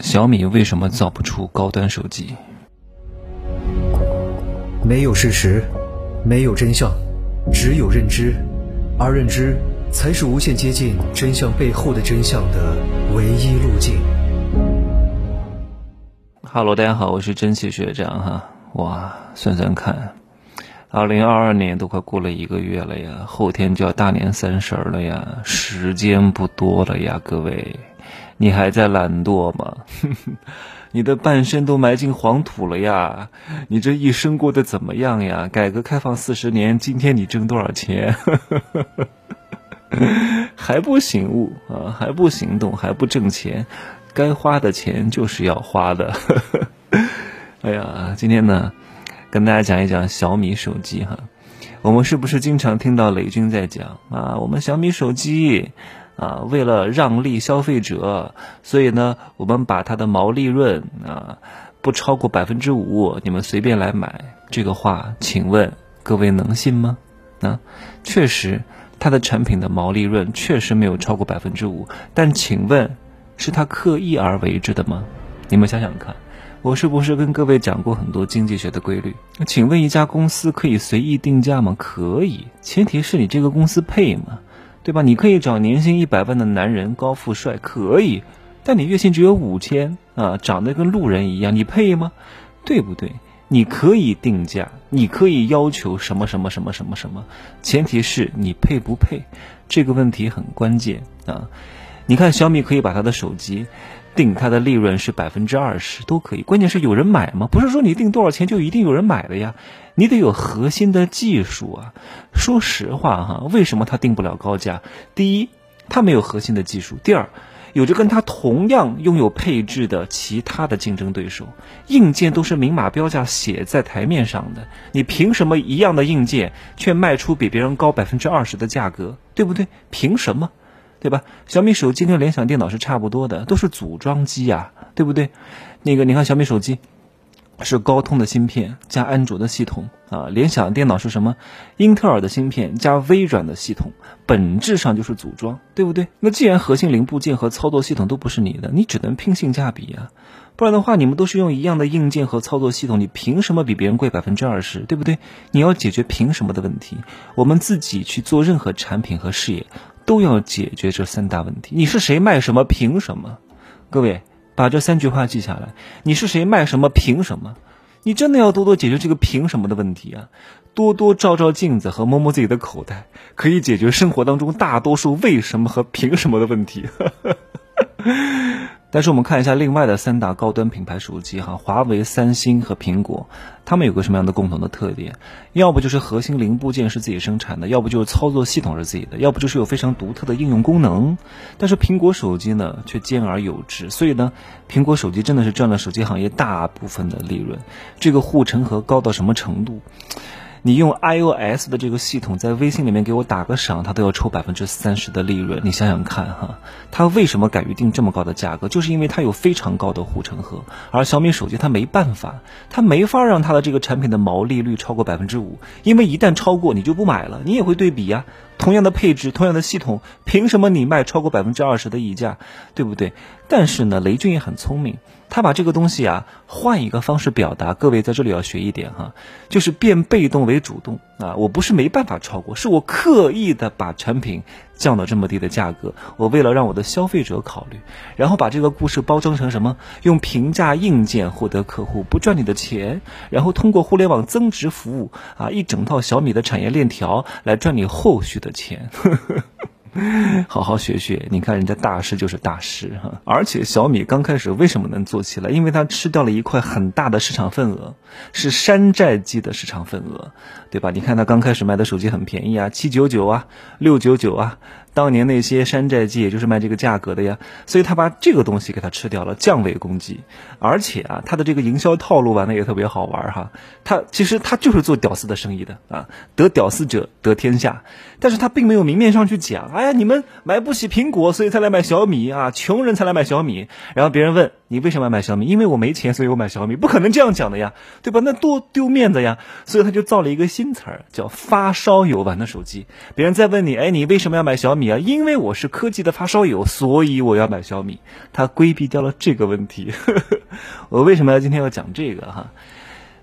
小米为什么造不出高端手机？没有事实，没有真相，只有认知，而认知才是无限接近真相背后的真相的唯一路径。Hello，大家好，我是蒸汽学长哈。哇，算算看，二零二二年都快过了一个月了呀，后天就要大年三十了呀，时间不多了呀，各位。你还在懒惰吗？你的半身都埋进黄土了呀！你这一生过得怎么样呀？改革开放四十年，今天你挣多少钱？还不醒悟啊？还不行动？还不挣钱？该花的钱就是要花的。哎呀，今天呢，跟大家讲一讲小米手机哈。我们是不是经常听到雷军在讲啊？我们小米手机。啊，为了让利消费者，所以呢，我们把它的毛利润啊不超过百分之五，你们随便来买。这个话，请问各位能信吗？啊，确实，它的产品的毛利润确实没有超过百分之五，但请问是他刻意而为之的吗？你们想想看，我是不是跟各位讲过很多经济学的规律？请问一家公司可以随意定价吗？可以，前提是你这个公司配吗？对吧？你可以找年薪一百万的男人，高富帅可以，但你月薪只有五千啊，长得跟路人一样，你配吗？对不对？你可以定价，你可以要求什么什么什么什么什么，前提是你配不配？这个问题很关键啊！你看小米可以把他的手机。定它的利润是百分之二十都可以，关键是有人买吗？不是说你定多少钱就一定有人买的呀，你得有核心的技术啊。说实话哈，为什么它定不了高价？第一，它没有核心的技术；第二，有着跟它同样拥有配置的其他的竞争对手，硬件都是明码标价写在台面上的，你凭什么一样的硬件却卖出比别人高百分之二十的价格？对不对？凭什么？对吧？小米手机跟联想电脑是差不多的，都是组装机呀，对不对？那个你看小米手机是高通的芯片加安卓的系统啊，联想电脑是什么？英特尔的芯片加微软的系统，本质上就是组装，对不对？那既然核心零部件和操作系统都不是你的，你只能拼性价比啊，不然的话，你们都是用一样的硬件和操作系统，你凭什么比别人贵百分之二十？对不对？你要解决凭什么的问题，我们自己去做任何产品和事业。都要解决这三大问题。你是谁卖什么凭什么？各位把这三句话记下来。你是谁卖什么凭什么？你真的要多多解决这个凭什么的问题啊！多多照照镜子和摸摸自己的口袋，可以解决生活当中大多数为什么和凭什么的问题。但是我们看一下另外的三大高端品牌手机哈，华为、三星和苹果，它们有个什么样的共同的特点？要不就是核心零部件是自己生产的，要不就是操作系统是自己的，要不就是有非常独特的应用功能。但是苹果手机呢，却兼而有之，所以呢，苹果手机真的是赚了手机行业大部分的利润。这个护城河高到什么程度？你用 iOS 的这个系统在微信里面给我打个赏，他都要抽百分之三十的利润。你想想看哈，他为什么敢于定这么高的价格？就是因为他有非常高的护城河。而小米手机它没办法，它没法让它的这个产品的毛利率超过百分之五，因为一旦超过，你就不买了。你也会对比呀，同样的配置，同样的系统，凭什么你卖超过百分之二十的溢价，对不对？但是呢，雷军也很聪明。他把这个东西啊换一个方式表达，各位在这里要学一点哈，就是变被动为主动啊！我不是没办法超过，是我刻意的把产品降到这么低的价格，我为了让我的消费者考虑，然后把这个故事包装成什么？用平价硬件获得客户，不赚你的钱，然后通过互联网增值服务啊，一整套小米的产业链条来赚你后续的钱。好好学学，你看人家大师就是大师哈。而且小米刚开始为什么能做起来？因为它吃掉了一块很大的市场份额，是山寨机的市场份额，对吧？你看它刚开始卖的手机很便宜啊，七九九啊，六九九啊。当年那些山寨机也就是卖这个价格的呀，所以他把这个东西给他吃掉了，降维攻击。而且啊，他的这个营销套路玩的也特别好玩哈。他其实他就是做屌丝的生意的啊，得屌丝者得天下。但是他并没有明面上去讲，哎呀，你们买不起苹果，所以才来买小米啊，穷人才来买小米。然后别人问你为什么要买小米？因为我没钱，所以我买小米。不可能这样讲的呀，对吧？那多丢面子呀！所以他就造了一个新词儿，叫发烧友玩的手机。别人再问你，哎，你为什么要买小米啊？因为我是科技的发烧友，所以我要买小米。他规避掉了这个问题。我为什么要今天要讲这个哈？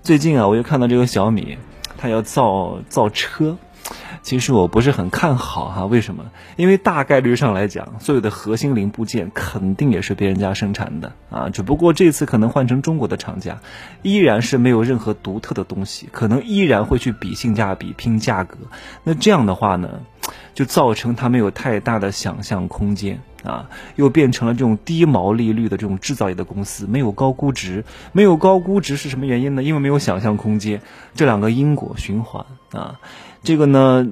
最近啊，我又看到这个小米，它要造造车。其实我不是很看好哈，为什么？因为大概率上来讲，所有的核心零部件肯定也是别人家生产的啊，只不过这次可能换成中国的厂家，依然是没有任何独特的东西，可能依然会去比性价比、拼价格。那这样的话呢，就造成他没有太大的想象空间啊，又变成了这种低毛利率的这种制造业的公司，没有高估值，没有高估值是什么原因呢？因为没有想象空间，这两个因果循环啊。这个呢，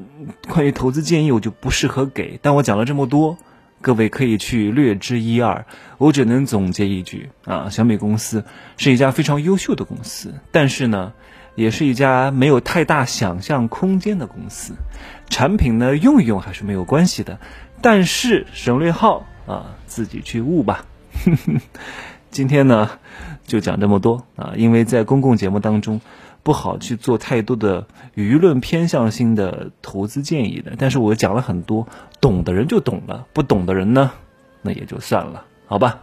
关于投资建议我就不适合给，但我讲了这么多，各位可以去略知一二。我只能总结一句啊，小米公司是一家非常优秀的公司，但是呢，也是一家没有太大想象空间的公司。产品呢用一用还是没有关系的，但是省略号啊，自己去悟吧。今天呢就讲这么多啊，因为在公共节目当中。不好去做太多的舆论偏向性的投资建议的，但是我讲了很多，懂的人就懂了，不懂的人呢，那也就算了，好吧。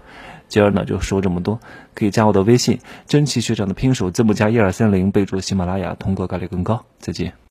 今儿呢就说这么多，可以加我的微信，真奇学长的拼手字母加一二三零，备注喜马拉雅，通过概率更高。再见。